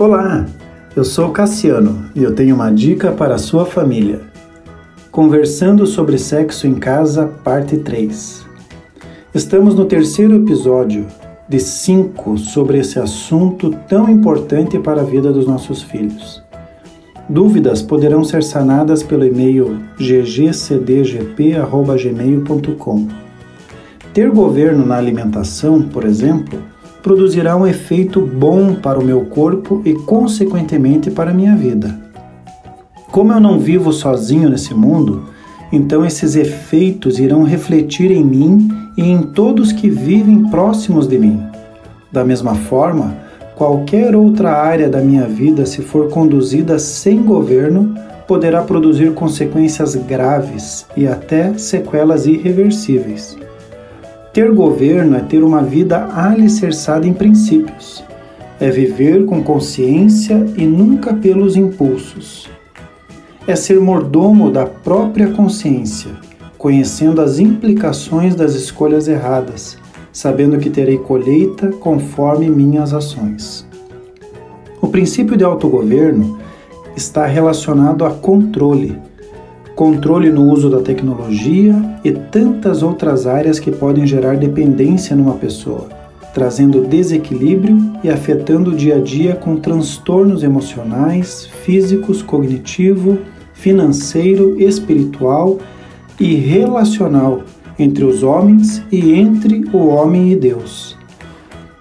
Olá, eu sou Cassiano e eu tenho uma dica para a sua família. Conversando sobre sexo em casa, parte 3. Estamos no terceiro episódio de 5 sobre esse assunto tão importante para a vida dos nossos filhos. Dúvidas poderão ser sanadas pelo e-mail ggcdgp.gmail.com. Ter governo na alimentação, por exemplo, produzirá um efeito bom para o meu corpo e, consequentemente, para a minha vida. Como eu não vivo sozinho nesse mundo, então esses efeitos irão refletir em mim e em todos que vivem próximos de mim. Da mesma forma, qualquer outra área da minha vida, se for conduzida sem governo, poderá produzir consequências graves e até sequelas irreversíveis. Ter governo é ter uma vida alicerçada em princípios. É viver com consciência e nunca pelos impulsos. É ser mordomo da própria consciência, conhecendo as implicações das escolhas erradas, sabendo que terei colheita conforme minhas ações. O princípio de autogoverno está relacionado a controle controle no uso da tecnologia e tantas outras áreas que podem gerar dependência numa pessoa, trazendo desequilíbrio e afetando o dia a dia com transtornos emocionais, físicos, cognitivo, financeiro, espiritual e relacional entre os homens e entre o homem e Deus.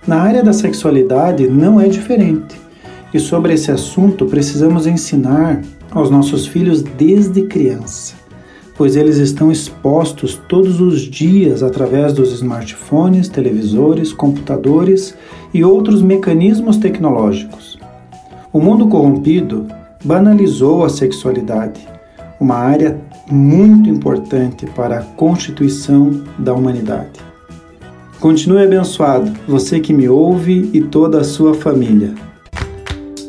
Na área da sexualidade não é diferente. E sobre esse assunto precisamos ensinar aos nossos filhos desde criança, pois eles estão expostos todos os dias através dos smartphones, televisores, computadores e outros mecanismos tecnológicos. O mundo corrompido banalizou a sexualidade, uma área muito importante para a constituição da humanidade. Continue abençoado, você que me ouve e toda a sua família.